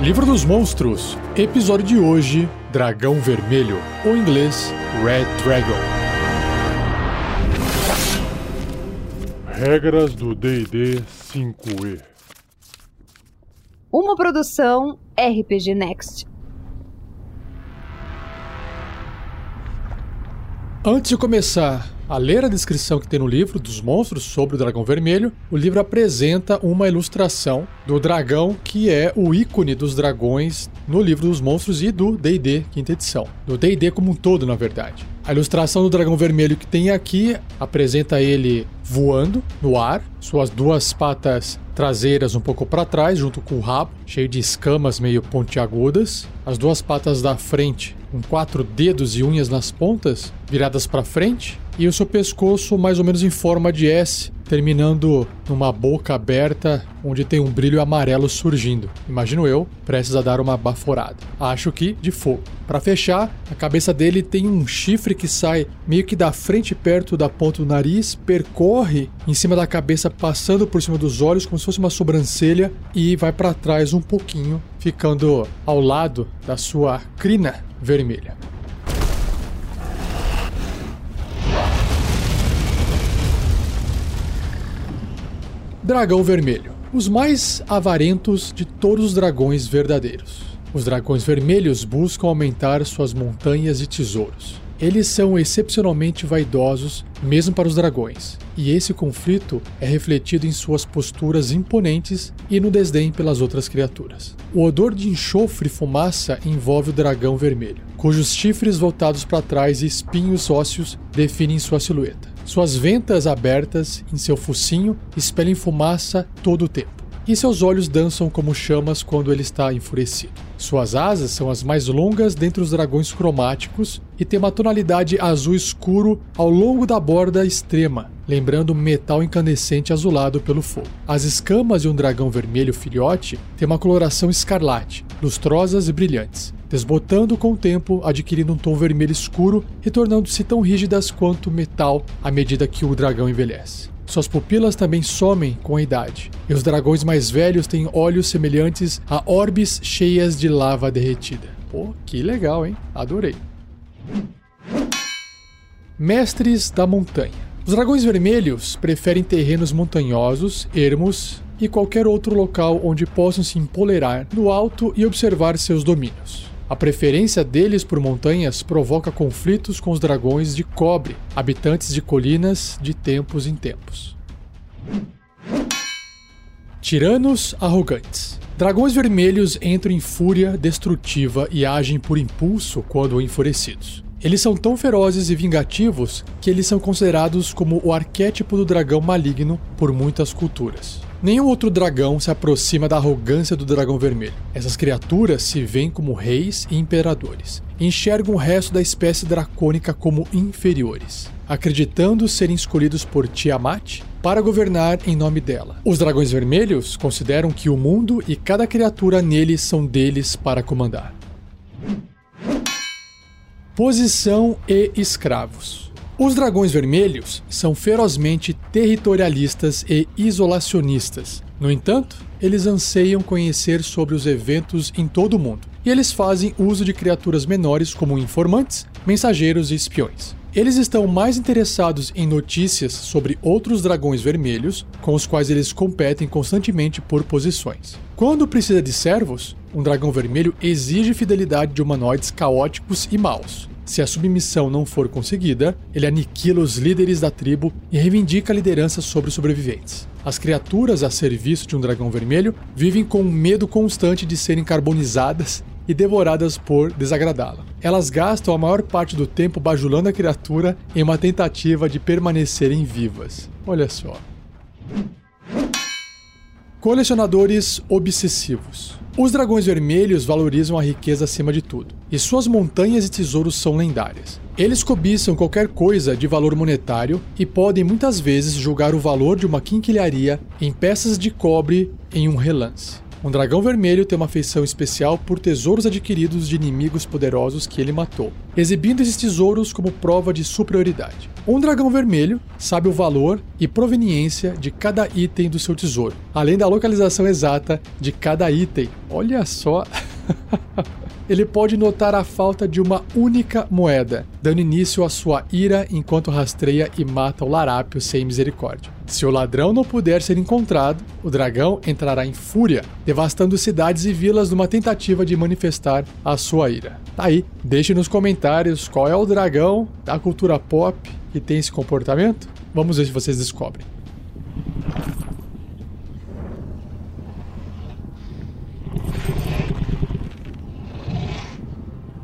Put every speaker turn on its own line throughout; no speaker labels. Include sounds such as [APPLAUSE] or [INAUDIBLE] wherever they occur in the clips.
Livro dos Monstros, episódio de hoje: Dragão Vermelho, ou em inglês, Red Dragon.
Regras do DD 5E.
Uma produção RPG Next.
Antes de começar a ler a descrição que tem no livro dos monstros sobre o dragão vermelho, o livro apresenta uma ilustração do dragão que é o ícone dos dragões no livro dos monstros e do D&D quinta edição. Do D&D como um todo, na verdade. A ilustração do dragão vermelho que tem aqui apresenta ele voando no ar, suas duas patas traseiras um pouco para trás, junto com o rabo, cheio de escamas meio pontiagudas, as duas patas da frente com quatro dedos e unhas nas pontas, viradas para frente, e o seu pescoço mais ou menos em forma de S, terminando numa boca aberta onde tem um brilho amarelo surgindo. Imagino eu, prestes a dar uma baforada. Acho que de fogo. Para fechar, a cabeça dele tem um chifre que sai meio que da frente perto da ponta do nariz, percorre em cima da cabeça, passando por cima dos olhos como se fosse uma sobrancelha e vai para trás um pouquinho, ficando ao lado da sua crina vermelha. Dragão Vermelho. Os mais avarentos de todos os dragões verdadeiros. Os dragões vermelhos buscam aumentar suas montanhas de tesouros. Eles são excepcionalmente vaidosos, mesmo para os dragões, e esse conflito é refletido em suas posturas imponentes e no desdém pelas outras criaturas. O odor de enxofre e fumaça envolve o dragão vermelho, cujos chifres voltados para trás e espinhos ósseos definem sua silhueta. Suas ventas abertas em seu focinho expelem fumaça todo o tempo. E seus olhos dançam como chamas quando ele está enfurecido. Suas asas são as mais longas dentre os dragões cromáticos e tem uma tonalidade azul escuro ao longo da borda extrema, lembrando metal incandescente azulado pelo fogo. As escamas de um dragão vermelho filhote têm uma coloração escarlate, lustrosas e brilhantes, desbotando com o tempo, adquirindo um tom vermelho escuro e tornando-se tão rígidas quanto metal à medida que o dragão envelhece. Suas pupilas também somem com a idade, e os dragões mais velhos têm olhos semelhantes a orbes cheias de lava derretida. Pô, que legal, hein? Adorei. Mestres da Montanha. Os dragões vermelhos preferem terrenos montanhosos, ermos e qualquer outro local onde possam se empolerar no alto e observar seus domínios. A preferência deles por montanhas provoca conflitos com os dragões de cobre, habitantes de colinas de tempos em tempos. Tiranos arrogantes. Dragões vermelhos entram em fúria destrutiva e agem por impulso quando enfurecidos. Eles são tão ferozes e vingativos que eles são considerados como o arquétipo do dragão maligno por muitas culturas. Nenhum outro dragão se aproxima da arrogância do dragão vermelho. Essas criaturas se veem como reis e imperadores. Enxergam o resto da espécie dracônica como inferiores, acreditando serem escolhidos por Tiamat para governar em nome dela. Os dragões vermelhos consideram que o mundo e cada criatura nele são deles para comandar. Posição e escravos. Os dragões vermelhos são ferozmente territorialistas e isolacionistas. No entanto, eles anseiam conhecer sobre os eventos em todo o mundo, e eles fazem uso de criaturas menores como informantes, mensageiros e espiões. Eles estão mais interessados em notícias sobre outros dragões vermelhos, com os quais eles competem constantemente por posições. Quando precisa de servos, um dragão vermelho exige fidelidade de humanoides caóticos e maus. Se a submissão não for conseguida, ele aniquila os líderes da tribo e reivindica a liderança sobre os sobreviventes. As criaturas a serviço de um dragão vermelho vivem com um medo constante de serem carbonizadas e devoradas por desagradá-la. Elas gastam a maior parte do tempo bajulando a criatura em uma tentativa de permanecerem vivas. Olha só. Colecionadores obsessivos. Os dragões vermelhos valorizam a riqueza acima de tudo, e suas montanhas e tesouros são lendárias. Eles cobiçam qualquer coisa de valor monetário e podem muitas vezes julgar o valor de uma quinquilharia em peças de cobre em um relance. Um dragão vermelho tem uma feição especial por tesouros adquiridos de inimigos poderosos que ele matou, exibindo esses tesouros como prova de superioridade. Um dragão vermelho sabe o valor e proveniência de cada item do seu tesouro, além da localização exata de cada item. Olha só! [LAUGHS] ele pode notar a falta de uma única moeda, dando início à sua ira enquanto rastreia e mata o larápio sem misericórdia. Se o ladrão não puder ser encontrado, o dragão entrará em fúria, devastando cidades e vilas numa tentativa de manifestar a sua ira. Tá aí, deixe nos comentários qual é o dragão da cultura pop que tem esse comportamento. Vamos ver se vocês descobrem.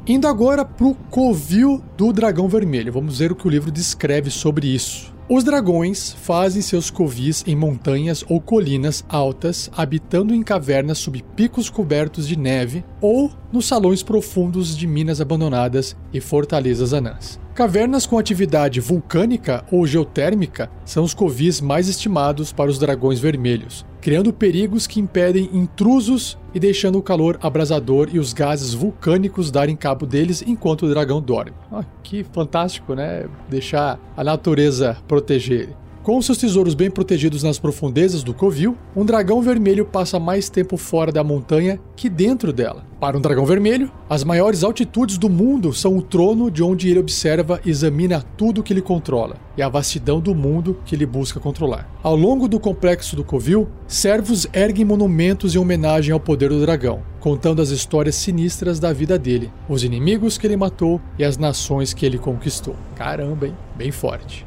Indo agora pro covil do dragão vermelho, vamos ver o que o livro descreve sobre isso. Os dragões fazem seus covis em montanhas ou colinas altas, habitando em cavernas sob picos cobertos de neve ou nos salões profundos de minas abandonadas e fortalezas anãs. Cavernas com atividade vulcânica ou geotérmica são os covis mais estimados para os dragões vermelhos, criando perigos que impedem intrusos e deixando o calor abrasador e os gases vulcânicos darem cabo deles enquanto o dragão dorme. Ah, que fantástico, né? Deixar a natureza proteger ele. Com seus tesouros bem protegidos nas profundezas do covil, um dragão vermelho passa mais tempo fora da montanha que dentro dela. Para um dragão vermelho, as maiores altitudes do mundo são o trono de onde ele observa e examina tudo que ele controla, e a vastidão do mundo que ele busca controlar. Ao longo do complexo do covil, servos erguem monumentos em homenagem ao poder do dragão, contando as histórias sinistras da vida dele, os inimigos que ele matou e as nações que ele conquistou. Caramba, hein? Bem forte.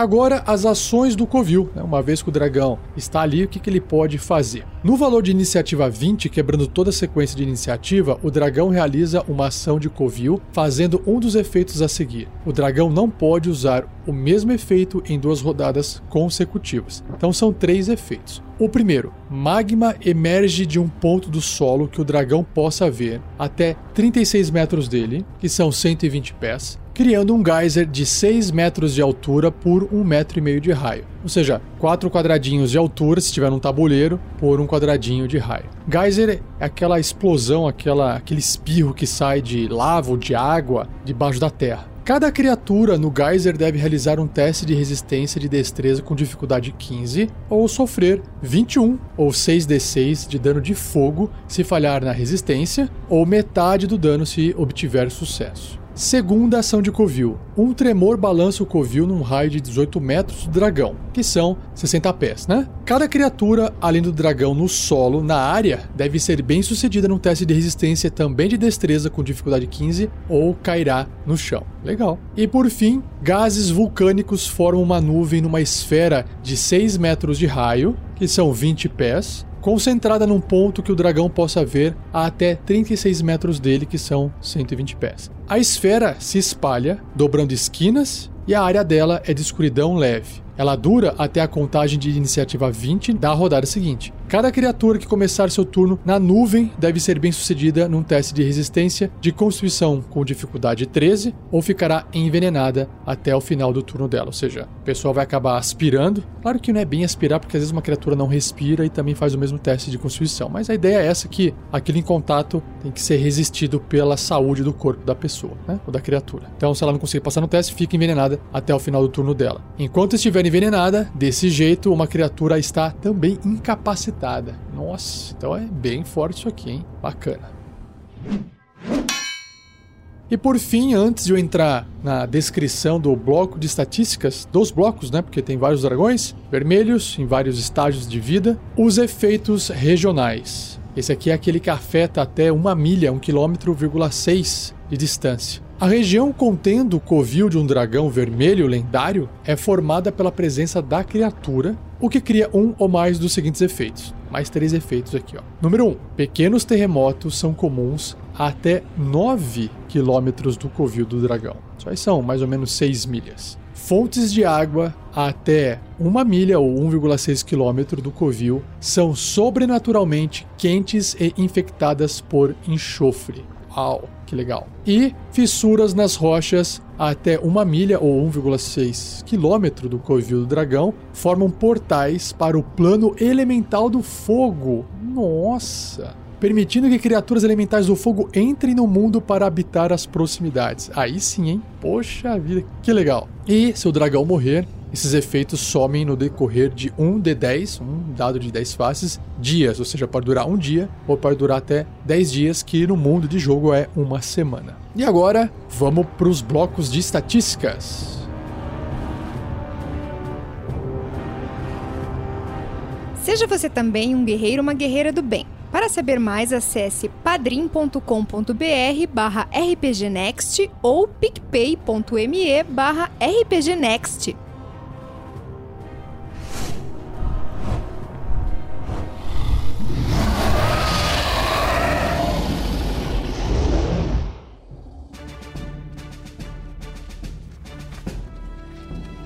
Agora, as ações do Covil. Né? Uma vez que o dragão está ali, o que, que ele pode fazer? No valor de iniciativa 20, quebrando toda a sequência de iniciativa, o dragão realiza uma ação de Covil, fazendo um dos efeitos a seguir. O dragão não pode usar o mesmo efeito em duas rodadas consecutivas. Então são três efeitos. O primeiro, magma emerge de um ponto do solo que o dragão possa ver até 36 metros dele, que são 120 pés criando um geyser de 6 metros de altura por 1,5 metro e meio de raio. Ou seja, 4 quadradinhos de altura, se tiver um tabuleiro, por um quadradinho de raio. Geyser é aquela explosão, aquela, aquele espirro que sai de lava ou de água debaixo da terra. Cada criatura no Geyser deve realizar um teste de resistência de destreza com dificuldade 15 ou sofrer 21 ou 6d6 de dano de fogo se falhar na resistência, ou metade do dano se obtiver sucesso. Segunda ação de Covil. Um tremor balança o Covil num raio de 18 metros do dragão, que são 60 pés, né? Cada criatura, além do dragão no solo, na área, deve ser bem sucedida num teste de resistência também de destreza com dificuldade 15 ou cairá no chão. Legal. E por fim, gases vulcânicos formam uma nuvem numa esfera de 6 metros de raio, que são 20 pés, concentrada num ponto que o dragão possa ver a até 36 metros dele, que são 120 pés. A esfera se espalha, dobrando esquinas, e a área dela é de escuridão leve. Ela dura até a contagem de iniciativa 20 da rodada seguinte. Cada criatura que começar seu turno na nuvem deve ser bem sucedida num teste de resistência de constituição com dificuldade 13 ou ficará envenenada até o final do turno dela. Ou seja, o pessoal vai acabar aspirando. Claro que não é bem aspirar, porque às vezes uma criatura não respira e também faz o mesmo teste de constituição. Mas a ideia é essa que aquele em contato tem que ser resistido pela saúde do corpo da pessoa, né? Ou da criatura. Então, se ela não conseguir passar no teste, fica envenenada até o final do turno dela. Enquanto estiver envenenada, desse jeito, uma criatura está também incapacitada nossa, então é bem forte isso aqui, hein? Bacana. E por fim, antes de eu entrar na descrição do bloco de estatísticas, dos blocos, né? Porque tem vários dragões vermelhos em vários estágios de vida, os efeitos regionais. Esse aqui é aquele que afeta até uma milha, um quilômetro, de distância. A região contendo o covil de um dragão vermelho lendário é formada pela presença da criatura, o que cria um ou mais dos seguintes efeitos. Mais três efeitos aqui, ó. Número 1. Um, pequenos terremotos são comuns a até 9 quilômetros do covil do dragão. Isso aí são mais ou menos 6 milhas. Fontes de água a até uma milha ou 1,6 quilômetro do covil são sobrenaturalmente quentes e infectadas por enxofre. Uau, que legal. E fissuras nas rochas até uma milha ou 1,6 quilômetro do covil do dragão formam portais para o plano elemental do fogo. Nossa! Permitindo que criaturas elementais do fogo entrem no mundo para habitar as proximidades. Aí sim, hein? Poxa vida, que legal. E se o dragão morrer, esses efeitos somem no decorrer de um de 10, um dado de 10 faces, dias, ou seja, pode durar um dia ou pode durar até 10 dias, que no mundo de jogo é uma semana. E agora, vamos para os blocos de estatísticas.
Seja você também um guerreiro ou uma guerreira do bem. Para saber mais, acesse padrim.com.br barra rpgnext ou picpay.me barra rpgnext.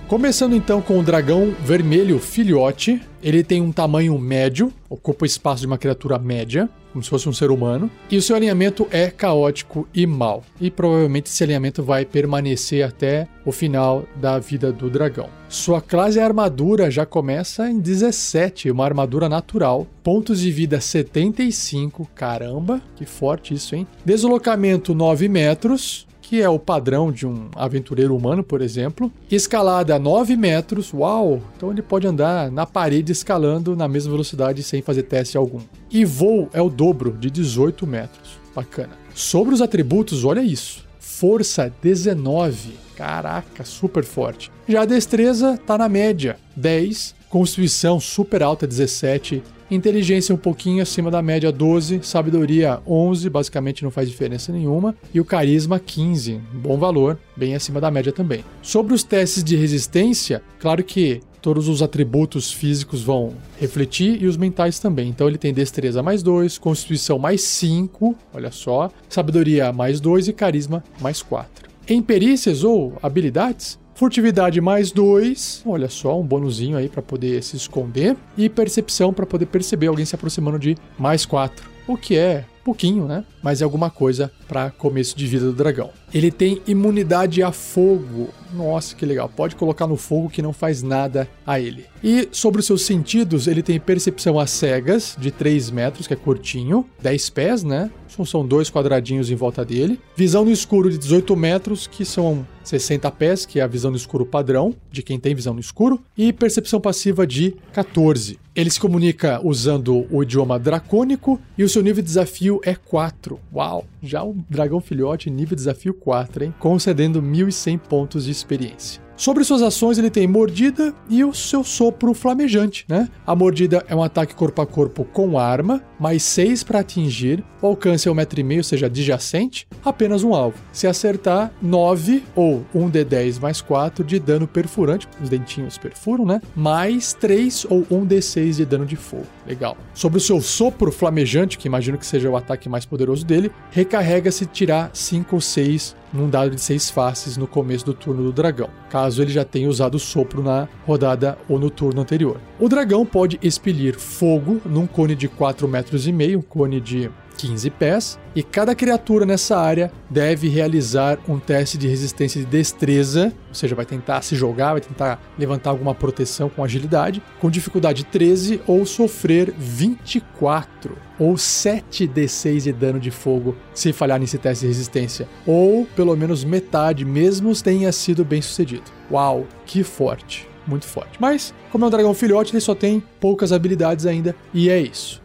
Começando então com o dragão vermelho filhote, ele tem um tamanho médio, ocupa o espaço de uma criatura média, como se fosse um ser humano, e o seu alinhamento é caótico e mal. E provavelmente esse alinhamento vai permanecer até o final da vida do dragão. Sua classe armadura já começa em 17, uma armadura natural. Pontos de vida 75, caramba, que forte isso, hein? Deslocamento 9 metros, que é o padrão de um aventureiro humano, por exemplo. Escalada a 9 metros, uau! Então ele pode andar na parede escalando na mesma velocidade sem fazer teste algum. E voo é o dobro, de 18 metros. Bacana. Sobre os atributos, olha isso. Força 19. Caraca, super forte. Já a destreza tá na média, 10. Constituição super alta, 17 inteligência um pouquinho acima da média 12, sabedoria 11, basicamente não faz diferença nenhuma, e o carisma 15, bom valor, bem acima da média também. Sobre os testes de resistência, claro que todos os atributos físicos vão refletir e os mentais também. Então ele tem destreza mais 2, constituição mais 5, olha só, sabedoria mais 2 e carisma mais 4. Em perícias ou habilidades, Furtividade mais 2, olha só, um bonuzinho aí para poder se esconder. E percepção para poder perceber alguém se aproximando de mais 4, o que é pouquinho, né? Mas é alguma coisa para começo de vida do dragão. Ele tem imunidade a fogo. Nossa, que legal. Pode colocar no fogo que não faz nada a ele. E sobre os seus sentidos, ele tem percepção a cegas de 3 metros, que é curtinho, 10 pés, né? São dois quadradinhos em volta dele. Visão no escuro de 18 metros, que são 60 pés, que é a visão no escuro padrão, de quem tem visão no escuro. E percepção passiva de 14. Ele se comunica usando o idioma dracônico e o seu nível de desafio é 4. Uau! Já o dragão filhote, nível de desafio 4, hein? Concedendo 1100 pontos de experiência. Sobre suas ações, ele tem mordida e o seu sopro flamejante, né? A mordida é um ataque corpo a corpo com arma, mais 6 para atingir, o alcance é 1,5m, ou seja, adjacente, apenas um alvo. Se acertar, 9 ou 1d10 mais 4 de dano perfurante, os dentinhos perfuram, né? Mais 3 ou 1d6 de dano de fogo. Legal. Sobre o seu sopro flamejante, que imagino que seja o ataque mais poderoso dele, recarrega se tirar 5 ou 6 num dado de 6 faces no começo do turno do dragão, caso ele já tenha usado sopro na rodada ou no turno anterior. O dragão pode expelir fogo num cone de 4 metros e meio, um cone de 15 pés, e cada criatura nessa área deve realizar um teste de resistência de destreza, ou seja, vai tentar se jogar, vai tentar levantar alguma proteção com agilidade, com dificuldade 13 ou sofrer 24 ou 7d6 de dano de fogo se falhar nesse teste de resistência, ou pelo menos metade, mesmo tenha sido bem sucedido. Uau, que forte! Muito forte. Mas, como é um dragão filhote, ele só tem poucas habilidades ainda, e é isso.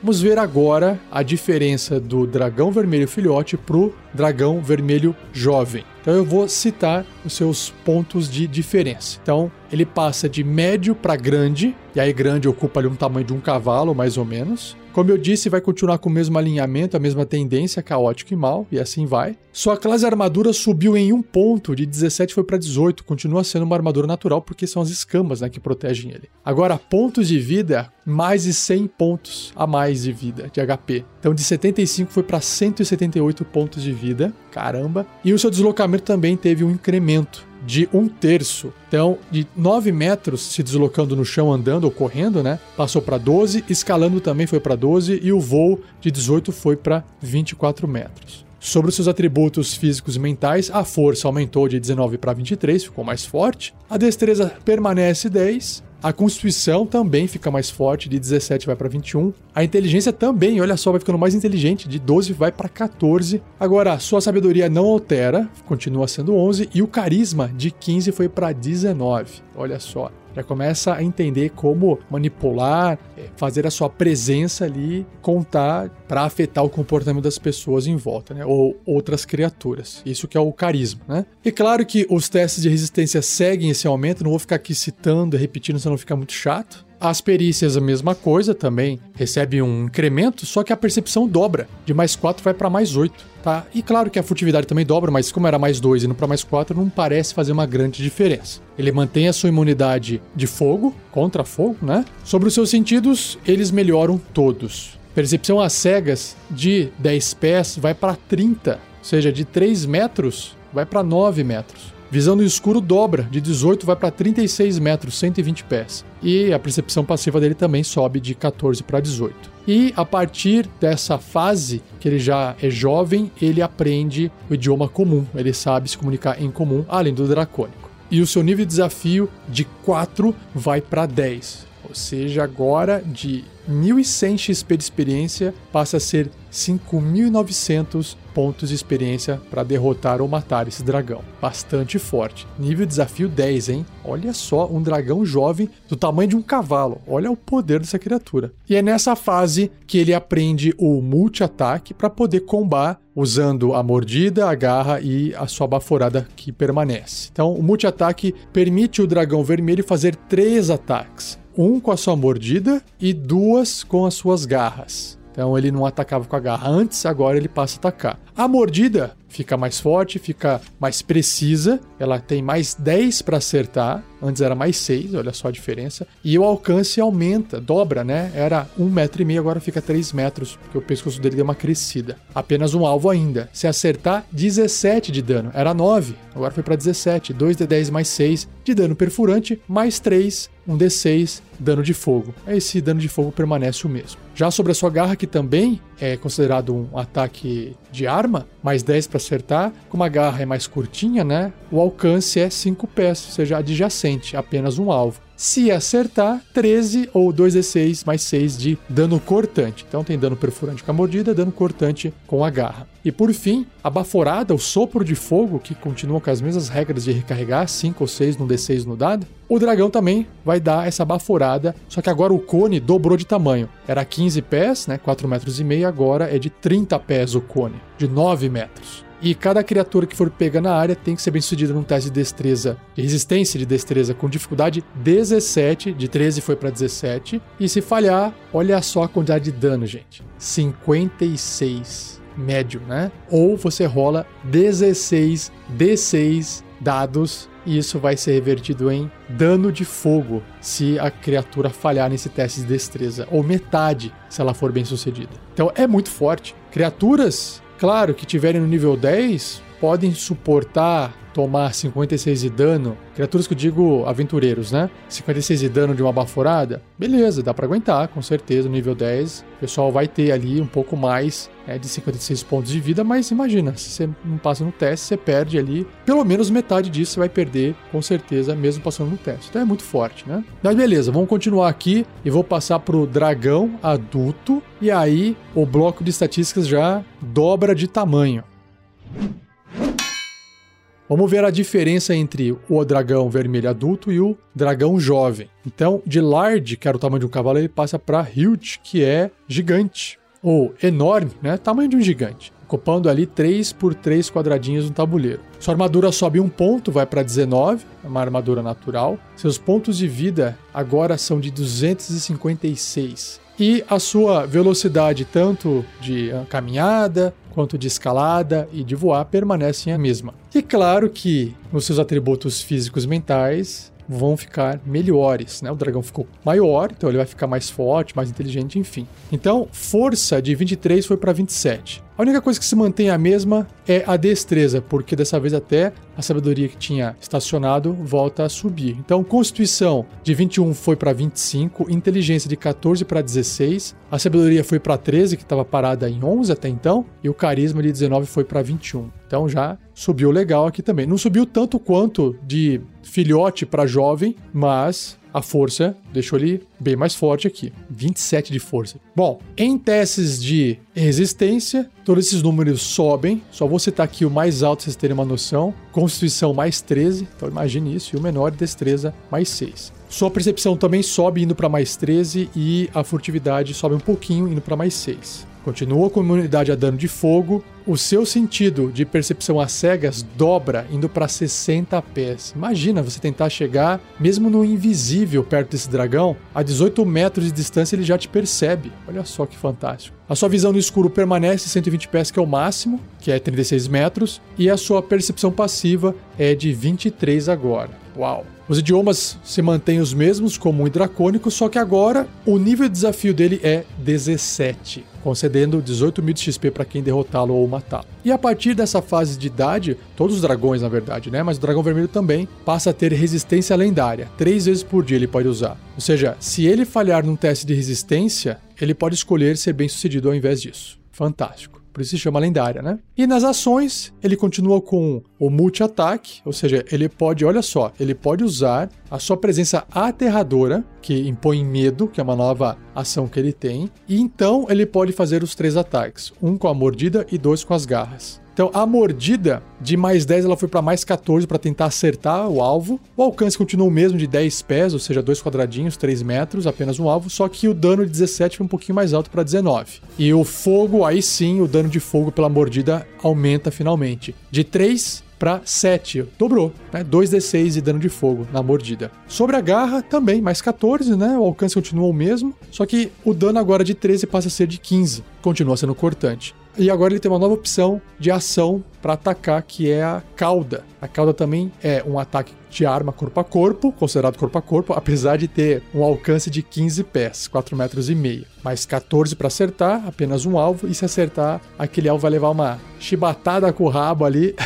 Vamos ver agora a diferença do dragão vermelho filhote pro dragão vermelho jovem. Então eu vou citar os seus pontos de diferença. Então ele passa de médio para grande, e aí grande ocupa ali um tamanho de um cavalo, mais ou menos. Como eu disse, vai continuar com o mesmo alinhamento, a mesma tendência, caótico e mal, e assim vai. Sua classe armadura subiu em um ponto, de 17 foi para 18, continua sendo uma armadura natural porque são as escamas né, que protegem ele. Agora, pontos de vida, mais de 100 pontos a mais de vida, de HP. Então de 75 foi para 178 pontos de vida, caramba. E o seu deslocamento também teve um incremento de um terço. Então, de 9 metros se deslocando no chão, andando ou correndo, né? Passou para 12, escalando também foi para 12 e o voo de 18 foi para 24 metros. Sobre os seus atributos físicos e mentais, a força aumentou de 19 para 23, ficou mais forte. A destreza permanece 10. A constituição também fica mais forte, de 17 vai para 21. A inteligência também, olha só, vai ficando mais inteligente, de 12 vai para 14. Agora, sua sabedoria não altera, continua sendo 11 e o carisma de 15 foi para 19. Olha só já começa a entender como manipular, é, fazer a sua presença ali contar para afetar o comportamento das pessoas em volta, né? Ou outras criaturas. Isso que é o carisma, né? E claro que os testes de resistência seguem esse aumento, não vou ficar aqui citando repetindo, senão fica muito chato. As perícias, a mesma coisa também, recebe um incremento, só que a percepção dobra. De mais 4 vai para mais 8, tá? E claro que a furtividade também dobra, mas como era mais 2 indo para mais 4, não parece fazer uma grande diferença. Ele mantém a sua imunidade de fogo, contra fogo, né? Sobre os seus sentidos, eles melhoram todos. Percepção às cegas de 10 pés vai para 30, ou seja, de 3 metros vai para 9 metros. Visão no escuro dobra, de 18 vai para 36 metros, 120 pés. E a percepção passiva dele também sobe de 14 para 18. E a partir dessa fase, que ele já é jovem, ele aprende o idioma comum, ele sabe se comunicar em comum, além do dracônico. E o seu nível de desafio de 4 vai para 10. Ou seja, agora de 1.100 XP de experiência passa a ser 5.900 pontos de experiência para derrotar ou matar esse dragão. Bastante forte. Nível desafio 10, hein? Olha só, um dragão jovem do tamanho de um cavalo. Olha o poder dessa criatura. E é nessa fase que ele aprende o multi-ataque para poder combar usando a mordida, a garra e a sua baforada que permanece. Então, o multi-ataque permite o dragão vermelho fazer três ataques um com a sua mordida e duas com as suas garras. Então ele não atacava com a garra antes, agora ele passa a atacar. A mordida fica mais forte, fica mais precisa, ela tem mais 10 para acertar, antes era mais 6, olha só a diferença. E o alcance aumenta, dobra, né? Era 1,5 metro, e meio, agora fica 3 metros, porque o pescoço dele deu uma crescida. Apenas um alvo ainda. Se acertar, 17 de dano. Era 9, agora foi para 17. 2 de 10 mais 6 de dano perfurante, mais 3, um D6 dano de fogo. Esse dano de fogo permanece o mesmo. Já sobre a sua garra, que também é considerado um ataque de arma, mais 10 para acertar. Como a garra é mais curtinha, né? O alcance é 5 pés, ou seja, adjacente, apenas um alvo. Se acertar, 13 ou 2d6 mais 6 de dano cortante. Então tem dano perfurante com a mordida, dano cortante com a garra. E por fim, a baforada, o sopro de fogo, que continua com as mesmas regras de recarregar, 5 ou 6 no D6 no dado. O dragão também vai dar essa baforada, só que agora o cone dobrou de tamanho. Era 15 pés, né, 4 metros e meio, agora é de 30 pés o cone, de 9 metros. E cada criatura que for pega na área tem que ser bem sucedida num teste de destreza, de resistência de destreza com dificuldade 17, de 13 foi para 17. E se falhar, olha só a quantidade de dano, gente: 56 médio, né? Ou você rola 16 D6 dados e isso vai ser revertido em dano de fogo se a criatura falhar nesse teste de destreza, ou metade se ela for bem sucedida. Então é muito forte. Criaturas Claro que tiverem no nível 10 podem suportar tomar 56 de dano. Criaturas que eu digo aventureiros, né? 56 de dano de uma baforada. Beleza, dá para aguentar, com certeza, nível 10. O pessoal vai ter ali um pouco mais né, de 56 pontos de vida, mas imagina, se você não passa no teste, você perde ali. Pelo menos metade disso você vai perder, com certeza, mesmo passando no teste. Então é muito forte, né? Mas beleza, vamos continuar aqui e vou passar pro dragão adulto. E aí o bloco de estatísticas já dobra de tamanho. Vamos ver a diferença entre o dragão vermelho adulto e o dragão jovem. Então, de large, que era o tamanho de um cavalo, ele passa para huge, que é gigante. Ou enorme, né? Tamanho de um gigante. Ocupando ali 3 por 3 quadradinhos no tabuleiro. Sua armadura sobe um ponto, vai para 19, é uma armadura natural. Seus pontos de vida agora são de 256 e a sua velocidade, tanto de caminhada quanto de escalada e de voar, permanecem a mesma. E claro que nos seus atributos físicos mentais vão ficar melhores, né? O dragão ficou maior, então ele vai ficar mais forte, mais inteligente, enfim. Então, força de 23 foi para 27. A única coisa que se mantém a mesma é a destreza, porque dessa vez até a sabedoria que tinha estacionado volta a subir. Então, constituição de 21 foi para 25, inteligência de 14 para 16, a sabedoria foi para 13, que estava parada em 11 até então, e o carisma de 19 foi para 21. Então já subiu legal aqui também. Não subiu tanto quanto de filhote para jovem, mas a força deixou ele bem mais forte aqui. 27 de força. Bom, em testes de resistência, todos esses números sobem. Só vou citar aqui o mais alto, vocês terem uma noção. Constituição mais 13, então imagine isso. E o menor, destreza mais 6. Sua percepção também sobe indo para mais 13 e a furtividade sobe um pouquinho indo para mais 6. Continua com imunidade a dano de fogo. O seu sentido de percepção às cegas dobra, indo para 60 pés. Imagina você tentar chegar, mesmo no invisível, perto desse dragão, a 18 metros de distância ele já te percebe. Olha só que fantástico. A sua visão no escuro permanece 120 pés, que é o máximo, que é 36 metros, e a sua percepção passiva é de 23 agora. Uau! Os idiomas se mantêm os mesmos, comum e dracônico, só que agora o nível de desafio dele é 17, concedendo 18 mil de XP para quem derrotá-lo ou matá-lo. E a partir dessa fase de idade, todos os dragões, na verdade, né? Mas o dragão vermelho também passa a ter resistência lendária. Três vezes por dia ele pode usar. Ou seja, se ele falhar num teste de resistência, ele pode escolher ser bem sucedido ao invés disso. Fantástico por isso se chama lendária, né? E nas ações, ele continua com o multi-ataque, ou seja, ele pode, olha só, ele pode usar a sua presença aterradora, que impõe medo, que é uma nova ação que ele tem, e então ele pode fazer os três ataques, um com a mordida e dois com as garras. Então, a mordida de mais 10 ela foi para mais 14 para tentar acertar o alvo. O alcance continua o mesmo de 10 pés, ou seja, dois quadradinhos, 3 metros, apenas um alvo, só que o dano de 17 foi um pouquinho mais alto para 19. E o fogo, aí sim, o dano de fogo pela mordida aumenta finalmente. De 3 para 7. Dobrou, né? 2d6 de dano de fogo na mordida. Sobre a garra, também, mais 14, né? O alcance continua o mesmo, só que o dano agora de 13 passa a ser de 15. Continua sendo cortante. E agora ele tem uma nova opção de ação para atacar, que é a cauda. A cauda também é um ataque de arma corpo a corpo, considerado corpo a corpo, apesar de ter um alcance de 15 pés, 4 metros e meio. Mais 14 para acertar, apenas um alvo, e se acertar, aquele alvo vai levar uma chibatada com o rabo ali. [LAUGHS]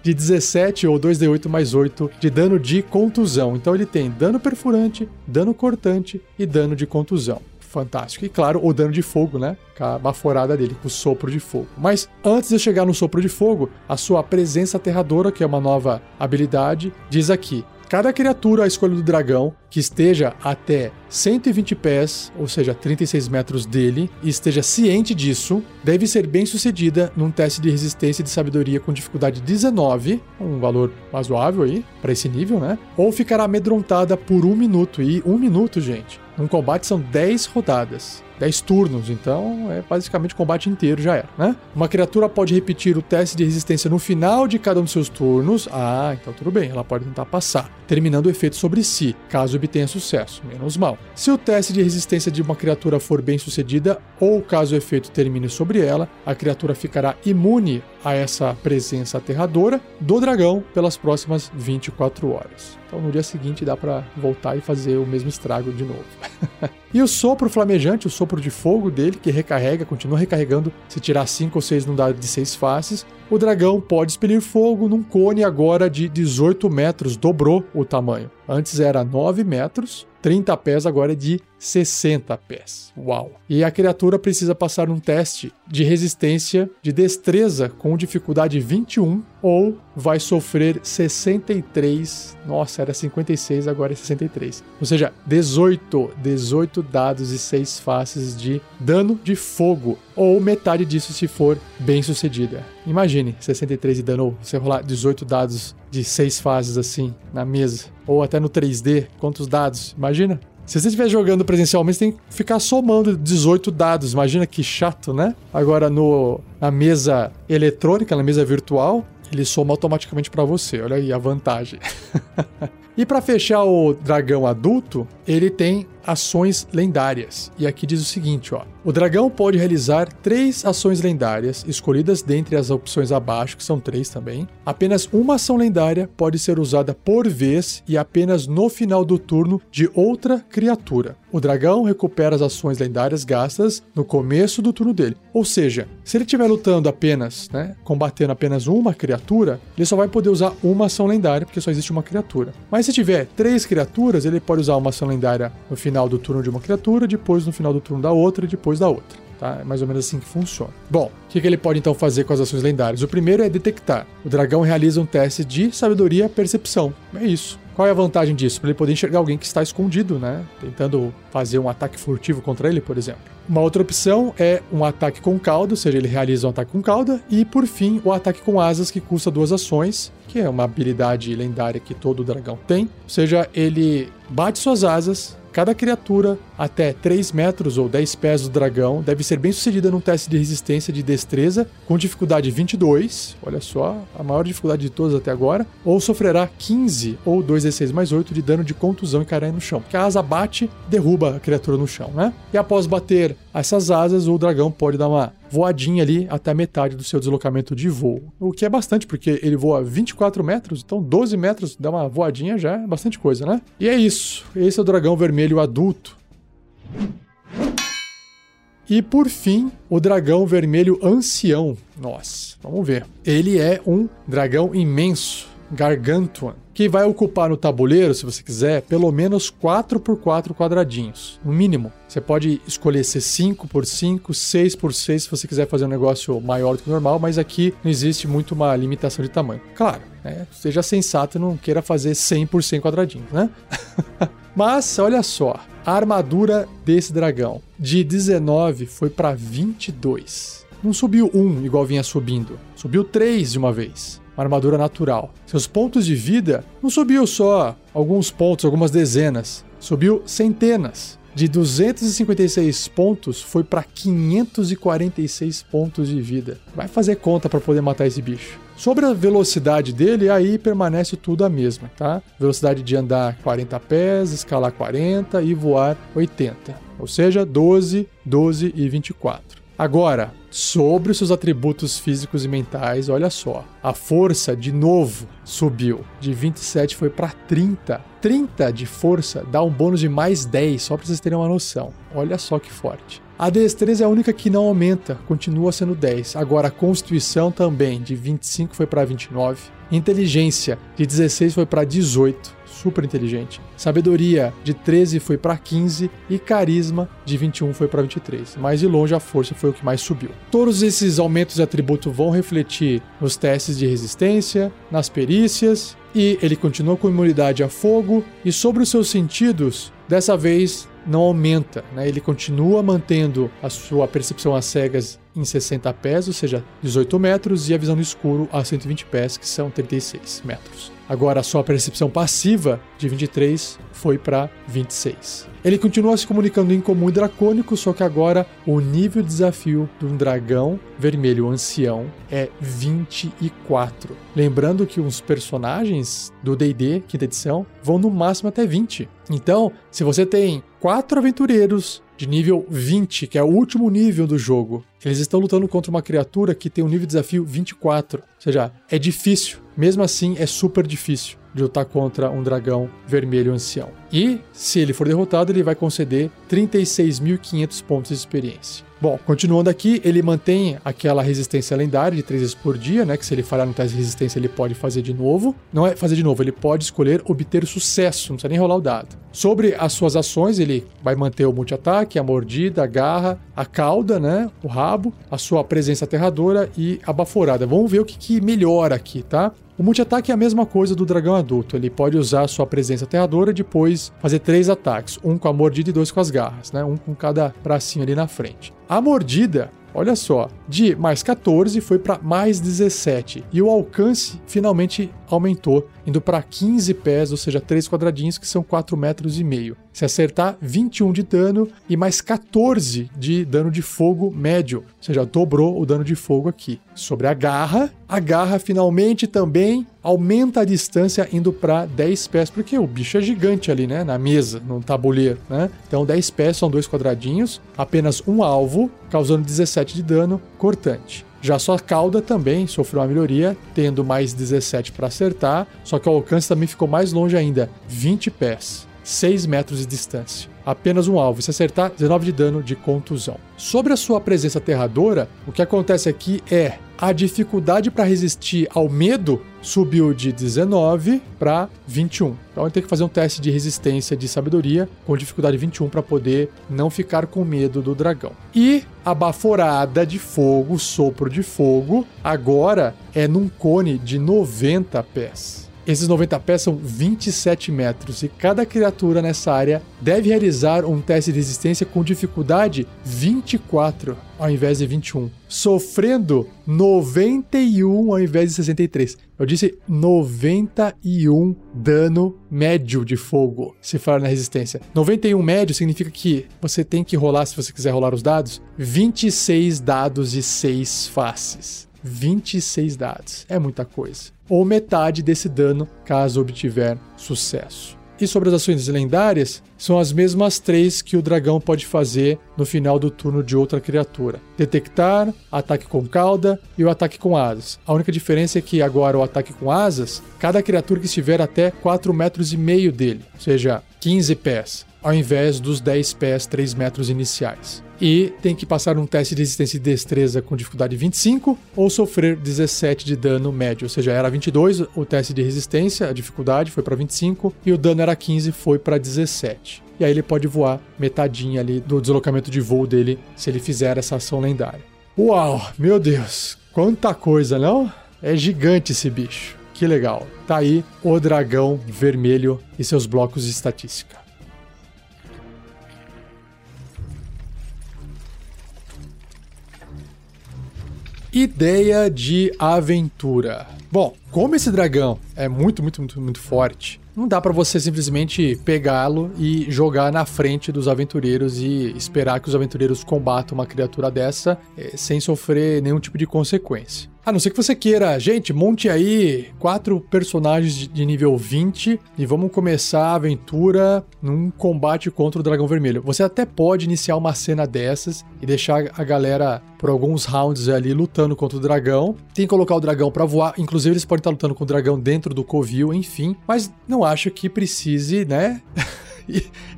de 17 ou 2d8 mais 8 de dano de contusão. Então ele tem dano perfurante, dano cortante e dano de contusão fantástico. E claro, o dano de fogo, né? Com a baforada dele, com o sopro de fogo. Mas antes de chegar no sopro de fogo, a sua presença aterradora, que é uma nova habilidade, diz aqui: Cada criatura à escolha do dragão que esteja até 120 pés, ou seja, 36 metros dele, e esteja ciente disso, deve ser bem sucedida num teste de resistência de sabedoria com dificuldade 19, um valor razoável aí, para esse nível, né? Ou ficará amedrontada por um minuto. E um minuto, gente. Um combate são 10 rodadas. 10 turnos, então é basicamente combate inteiro já era, né? Uma criatura pode repetir o teste de resistência no final de cada um dos seus turnos. Ah, então tudo bem, ela pode tentar passar, terminando o efeito sobre si, caso obtenha sucesso, menos mal. Se o teste de resistência de uma criatura for bem sucedida, ou caso o efeito termine sobre ela, a criatura ficará imune a essa presença aterradora do dragão pelas próximas 24 horas. Então no dia seguinte dá para voltar e fazer o mesmo estrago de novo. [LAUGHS] e o sopro flamejante, o sopro de fogo dele, que recarrega, continua recarregando. Se tirar 5 ou 6 num dado de 6 faces, o dragão pode expelir fogo num cone agora de 18 metros, dobrou o tamanho. Antes era 9 metros, 30 pés agora é de 60 pés. Uau! E a criatura precisa passar um teste de resistência de destreza com dificuldade 21 ou vai sofrer 63. Nossa, era 56, agora é 63. Ou seja, 18, 18 dados e 6 faces de dano de fogo ou metade disso se for bem sucedida. Imagine 63 de dano, você rolar 18 dados de 6 fases assim na mesa, ou até no 3D, quantos dados? Imagina? Se você estiver jogando presencialmente, você tem que ficar somando 18 dados. Imagina que chato, né? Agora, no, na mesa eletrônica, na mesa virtual, ele soma automaticamente para você. Olha aí a vantagem. [LAUGHS] e para fechar o dragão adulto, ele tem ações lendárias. E aqui diz o seguinte, ó. O dragão pode realizar três ações lendárias, escolhidas dentre as opções abaixo, que são três também. Apenas uma ação lendária pode ser usada por vez e apenas no final do turno de outra criatura. O dragão recupera as ações lendárias gastas no começo do turno dele. Ou seja, se ele estiver lutando apenas, né, combatendo apenas uma criatura, ele só vai poder usar uma ação lendária, porque só existe uma criatura. Mas se tiver três criaturas, ele pode usar uma ação lendária no final do turno de uma criatura, depois no final do turno da outra e depois da outra. Tá? É mais ou menos assim que funciona. Bom, o que, que ele pode então fazer com as ações lendárias? O primeiro é detectar. O dragão realiza um teste de sabedoria percepção. É isso. Qual é a vantagem disso? Para ele poder enxergar alguém que está escondido, né? Tentando fazer um ataque furtivo contra ele, por exemplo. Uma outra opção é um ataque com cauda, ou seja, ele realiza um ataque com cauda. E por fim, o ataque com asas, que custa duas ações, que é uma habilidade lendária que todo dragão tem. Ou seja, ele bate suas asas, Cada criatura até 3 metros ou 10 pés do dragão deve ser bem sucedida num teste de resistência de destreza com dificuldade 22, olha só, a maior dificuldade de todas até agora, ou sofrerá 15 ou 2d6 mais 8 de dano de contusão e cair no chão, porque a asa bate, derruba a criatura no chão, né? E após bater essas asas, o dragão pode dar uma voadinha ali até metade do seu deslocamento de voo. O que é bastante, porque ele voa 24 metros, então 12 metros dá uma voadinha já é bastante coisa, né? E é isso. Esse é o dragão vermelho adulto. E por fim, o dragão vermelho ancião. Nossa, vamos ver. Ele é um dragão imenso, gargantuan, que vai ocupar no tabuleiro, se você quiser, pelo menos 4 por 4 quadradinhos, no mínimo. Você pode escolher ser 5 por 5, 6 por 6 se você quiser fazer um negócio maior do que o normal, mas aqui não existe muito uma limitação de tamanho. Claro, né? seja sensato e não queira fazer 100 por 100 quadradinhos, né? [LAUGHS] mas olha só, a armadura desse dragão de 19 foi para 22. Não subiu 1 igual vinha subindo, subiu 3 de uma vez uma armadura natural. Seus pontos de vida não subiu só alguns pontos, algumas dezenas, subiu centenas. De 256 pontos foi para 546 pontos de vida. Vai fazer conta para poder matar esse bicho. Sobre a velocidade dele, aí permanece tudo a mesma, tá? Velocidade de andar 40 pés, escalar 40 e voar 80. Ou seja, 12, 12 e 24. Agora, sobre os seus atributos físicos e mentais, olha só. A força, de novo, subiu. De 27 foi para 30. 30 de força dá um bônus de mais 10, só para vocês terem uma noção. Olha só que forte. A destreza é a única que não aumenta, continua sendo 10. Agora, a constituição também, de 25 foi para 29. Inteligência, de 16 foi para 18 super inteligente. Sabedoria de 13 foi para 15 e carisma de 21 foi para 23. Mas de longe a força foi o que mais subiu. Todos esses aumentos de atributo vão refletir nos testes de resistência, nas perícias e ele continua com imunidade a fogo e sobre os seus sentidos, dessa vez não aumenta, né? Ele continua mantendo a sua percepção às cegas em 60 pés, ou seja, 18 metros, e a visão no escuro a 120 pés, que são 36 metros. Agora, sua percepção passiva de 23 foi para 26. Ele continua se comunicando em comum e dracônico, só que agora o nível de desafio de um dragão vermelho ancião é 24. Lembrando que os personagens do D&D, quinta edição, vão no máximo até 20. Então, se você tem quatro aventureiros de nível 20, que é o último nível do jogo, eles estão lutando contra uma criatura que tem um nível de desafio 24. Ou seja, é difícil. Mesmo assim, é super difícil de lutar contra um dragão vermelho ancião. E, se ele for derrotado, ele vai conceder 36.500 pontos de experiência. Bom, continuando aqui, ele mantém aquela resistência lendária de 3 vezes por dia, né? Que se ele falhar no teste de resistência, ele pode fazer de novo. Não é fazer de novo, ele pode escolher obter sucesso, não precisa nem rolar o dado. Sobre as suas ações, ele vai manter o multi-ataque, a mordida, a garra, a cauda, né? O rabo, a sua presença aterradora e a baforada. Vamos ver o que, que melhora aqui, tá? O multi-ataque é a mesma coisa do dragão adulto. Ele pode usar sua presença aterradora e depois fazer três ataques: um com a mordida e dois com as garras, né? Um com cada bracinho ali na frente. A mordida Olha só, de mais 14 foi para mais 17 e o alcance finalmente aumentou, indo para 15 pés, ou seja, 3 quadradinhos que são 4 metros e meio. Se acertar, 21 de dano e mais 14 de dano de fogo médio, ou seja, dobrou o dano de fogo aqui. Sobre a garra, a garra finalmente também aumenta a distância indo para 10 pés, porque o bicho é gigante ali, né? Na mesa, no tabuleiro, né? Então 10 pés são dois quadradinhos, apenas um alvo, causando 17 de dano cortante. Já sua cauda também sofreu uma melhoria, tendo mais 17 para acertar, só que o alcance também ficou mais longe ainda, 20 pés, 6 metros de distância. Apenas um alvo, se acertar, 19 de dano de contusão. Sobre a sua presença aterradora, o que acontece aqui é a dificuldade para resistir ao medo subiu de 19 para 21. Então ele tem que fazer um teste de resistência de sabedoria com dificuldade 21 para poder não ficar com medo do dragão. E a baforada de fogo, sopro de fogo, agora é num cone de 90 pés. Esses 90 pés são 27 metros e cada criatura nessa área deve realizar um teste de resistência com dificuldade 24 ao invés de 21, sofrendo 91 ao invés de 63. Eu disse 91 dano médio de fogo, se falar na resistência. 91 médio significa que você tem que rolar, se você quiser rolar os dados, 26 dados de 6 faces. 26 dados. É muita coisa ou metade desse dano caso obtiver sucesso. E sobre as ações lendárias, são as mesmas três que o dragão pode fazer no final do turno de outra criatura: detectar, ataque com cauda e o ataque com asas. A única diferença é que agora o ataque com asas, cada criatura que estiver até 4 metros e meio dele, ou seja, 15 pés, ao invés dos 10 pés, 3 metros iniciais e tem que passar um teste de resistência e destreza com dificuldade 25 ou sofrer 17 de dano médio, ou seja, era 22 o teste de resistência, a dificuldade foi para 25 e o dano era 15, foi para 17. E aí ele pode voar metadinha ali do deslocamento de voo dele se ele fizer essa ação lendária. Uau, meu Deus, quanta coisa, não? É gigante esse bicho. Que legal. Tá aí o dragão vermelho e seus blocos de estatística. Ideia de aventura. Bom, como esse dragão é muito, muito, muito, muito forte, não dá para você simplesmente pegá-lo e jogar na frente dos aventureiros e esperar que os aventureiros combatam uma criatura dessa eh, sem sofrer nenhum tipo de consequência. A não ser que você queira, gente, monte aí quatro personagens de nível 20 e vamos começar a aventura num combate contra o Dragão Vermelho. Você até pode iniciar uma cena dessas e deixar a galera por alguns rounds ali lutando contra o dragão. Tem que colocar o dragão para voar, inclusive eles podem estar lutando com o dragão dentro do covil, enfim, mas não acho que precise, né? [LAUGHS]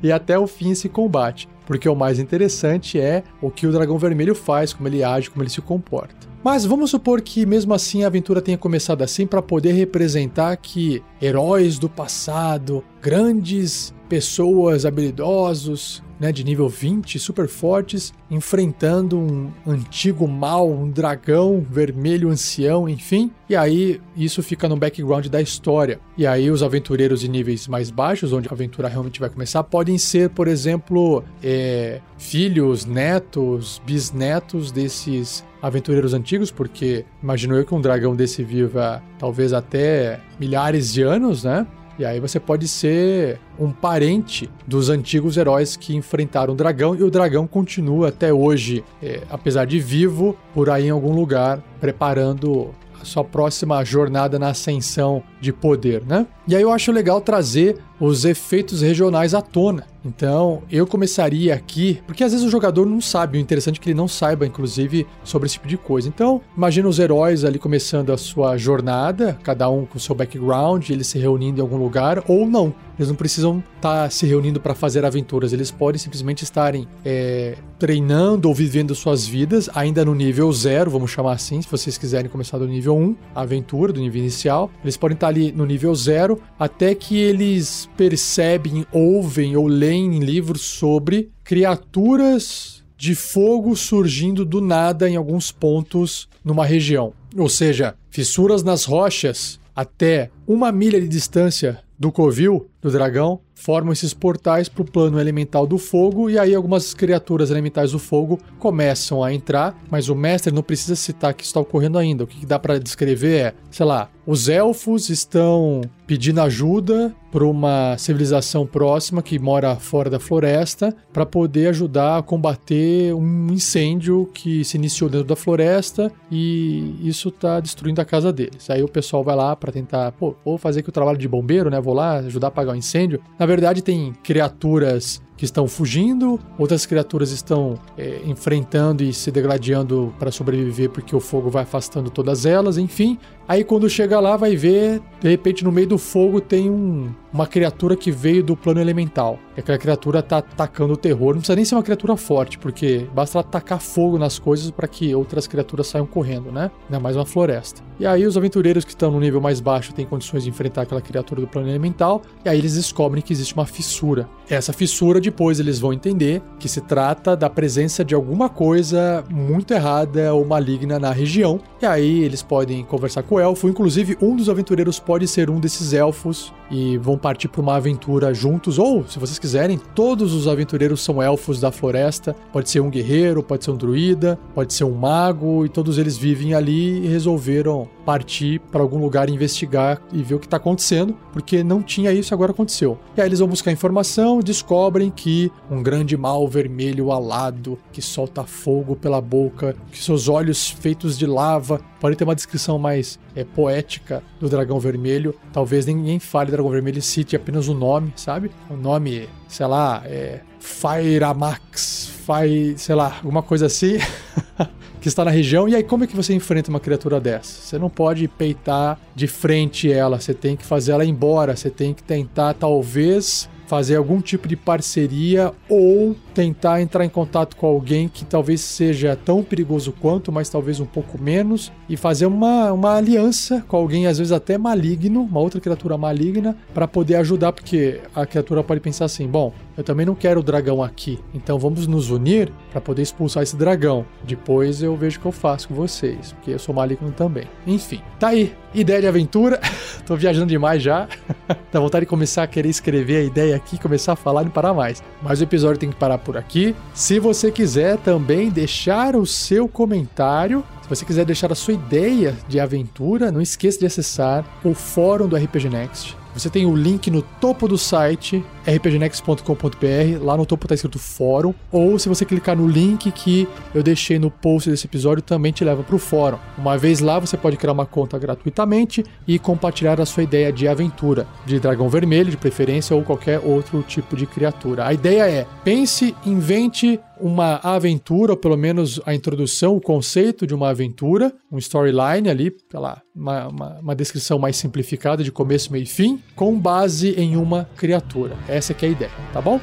e, até o fim esse combate porque o mais interessante é o que o dragão vermelho faz, como ele age, como ele se comporta. Mas vamos supor que mesmo assim a aventura tenha começado assim para poder representar que heróis do passado, grandes pessoas habilidosos, né, de nível 20, super fortes, enfrentando um antigo mal, um dragão vermelho ancião, enfim. E aí isso fica no background da história. E aí os aventureiros de níveis mais baixos, onde a aventura realmente vai começar, podem ser, por exemplo, é, filhos, netos, bisnetos desses aventureiros antigos, porque imagino eu que um dragão desse viva talvez até milhares de anos, né? E aí você pode ser um parente dos antigos heróis que enfrentaram o dragão e o dragão continua até hoje, é, apesar de vivo, por aí em algum lugar, preparando a sua próxima jornada na ascensão de poder, né? E aí eu acho legal trazer os efeitos regionais à tona. Então, eu começaria aqui, porque às vezes o jogador não sabe, o interessante é que ele não saiba, inclusive, sobre esse tipo de coisa. Então, imagina os heróis ali começando a sua jornada, cada um com seu background, eles se reunindo em algum lugar, ou não. Eles não precisam estar tá se reunindo para fazer aventuras, eles podem simplesmente estarem é, treinando ou vivendo suas vidas, ainda no nível zero, vamos chamar assim, se vocês quiserem começar do nível 1, a aventura, do nível inicial. Eles podem estar ali no nível zero, até que eles percebem, ouvem ou leem livros sobre criaturas de fogo surgindo do nada em alguns pontos numa região. Ou seja, fissuras nas rochas até uma milha de distância do covil do dragão, formam esses portais para o plano elemental do fogo, e aí algumas criaturas elementais do fogo começam a entrar, mas o mestre não precisa citar que está ocorrendo ainda. O que dá para descrever é, sei lá, os elfos estão pedindo ajuda para uma civilização próxima que mora fora da floresta para poder ajudar a combater um incêndio que se iniciou dentro da floresta e isso está destruindo a casa deles. Aí o pessoal vai lá para tentar, pô, vou fazer aqui o trabalho de bombeiro, né? Vou lá ajudar a apagar o incêndio. Na verdade, tem criaturas que estão fugindo, outras criaturas estão é, enfrentando e se degladiando para sobreviver porque o fogo vai afastando todas elas, enfim. Aí quando chega lá, vai ver, de repente no meio do fogo tem um, uma criatura que veio do plano elemental. E aquela criatura tá atacando o terror. Não precisa nem ser uma criatura forte, porque basta atacar fogo nas coisas para que outras criaturas saiam correndo, né? Ainda mais uma floresta. E aí os aventureiros que estão no nível mais baixo têm condições de enfrentar aquela criatura do plano elemental. E aí eles descobrem que existe uma fissura. Essa fissura, depois eles vão entender que se trata da presença de alguma coisa muito errada ou maligna na região. E aí eles podem conversar com elfo. Inclusive, um dos aventureiros pode ser um desses elfos e vão partir para uma aventura juntos. Ou, se vocês quiserem, todos os aventureiros são elfos da floresta. Pode ser um guerreiro, pode ser um druida, pode ser um mago, e todos eles vivem ali e resolveram partir para algum lugar investigar e ver o que está acontecendo, porque não tinha isso agora aconteceu. E aí eles vão buscar informação descobrem que um grande mal vermelho alado que solta fogo pela boca, que seus olhos feitos de lava, pode ter uma descrição mais é, poética do dragão vermelho. Talvez ninguém fale dragão vermelho e cite apenas o nome, sabe? O nome, sei lá, é Fairamax, Fai, sei lá, alguma coisa assim. [LAUGHS] que está na região. E aí, como é que você enfrenta uma criatura dessa? Você não pode peitar de frente ela, você tem que fazer ela embora, você tem que tentar, talvez, fazer algum tipo de parceria ou tentar entrar em contato com alguém que talvez seja tão perigoso quanto, mas talvez um pouco menos, e fazer uma, uma aliança com alguém, às vezes até maligno, uma outra criatura maligna, para poder ajudar, porque a criatura pode pensar assim: bom, eu também não quero o dragão aqui, então vamos nos unir para poder expulsar esse dragão. Depois eu vejo o que eu faço com vocês, porque eu sou maligno também. Enfim, tá aí. Ideia de aventura. [LAUGHS] Tô viajando demais já. [LAUGHS] Dá vontade de começar a querer escrever a ideia aqui, começar a falar e não parar mais. Mas o episódio tem que parar por aqui. Se você quiser também deixar o seu comentário, se você quiser deixar a sua ideia de aventura, não esqueça de acessar o fórum do RPG Next. Você tem o link no topo do site rpgnext.com.br, lá no topo está escrito fórum, ou se você clicar no link que eu deixei no post desse episódio, também te leva para o fórum. Uma vez lá, você pode criar uma conta gratuitamente e compartilhar a sua ideia de aventura, de dragão vermelho, de preferência, ou qualquer outro tipo de criatura. A ideia é: pense, invente uma aventura, ou pelo menos a introdução, o conceito de uma aventura, um storyline ali, sei lá, uma, uma, uma descrição mais simplificada de começo, meio e fim, com base em uma criatura. Essa é a ideia, tá bom?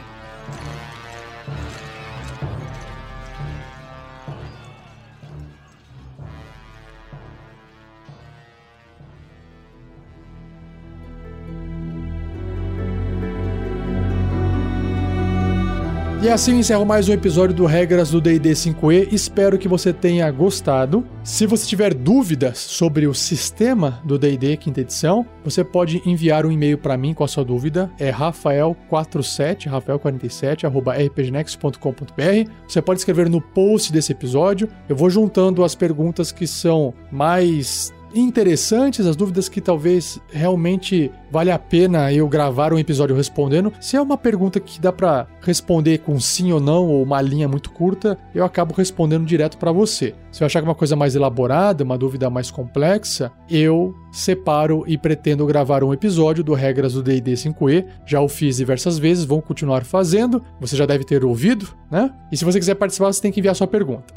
E assim encerro mais um episódio do Regras do D&D 5e. Espero que você tenha gostado. Se você tiver dúvidas sobre o sistema do D&D quinta edição, você pode enviar um e-mail para mim com a sua dúvida. É rafael47, rafael47 rpgnext.com.br. Você pode escrever no post desse episódio. Eu vou juntando as perguntas que são mais interessantes, as dúvidas que talvez realmente vale a pena eu gravar um episódio respondendo. Se é uma pergunta que dá para responder com sim ou não, ou uma linha muito curta, eu acabo respondendo direto para você. Se eu achar que é uma coisa mais elaborada, uma dúvida mais complexa, eu separo e pretendo gravar um episódio do Regras do D&D 5e. Já o fiz diversas vezes, vou continuar fazendo. Você já deve ter ouvido, né? E se você quiser participar, você tem que enviar sua pergunta.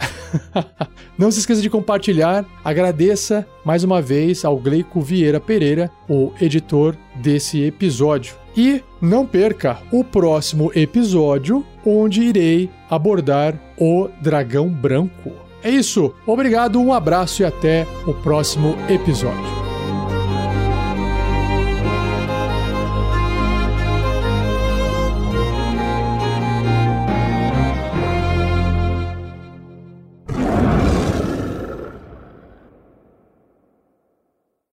[LAUGHS] Não se esqueça de compartilhar. Agradeça mais uma vez ao Gleico Vieira Pereira, o editor desse episódio. E não perca o próximo episódio, onde irei abordar o dragão branco. É isso, obrigado, um abraço e até o próximo episódio.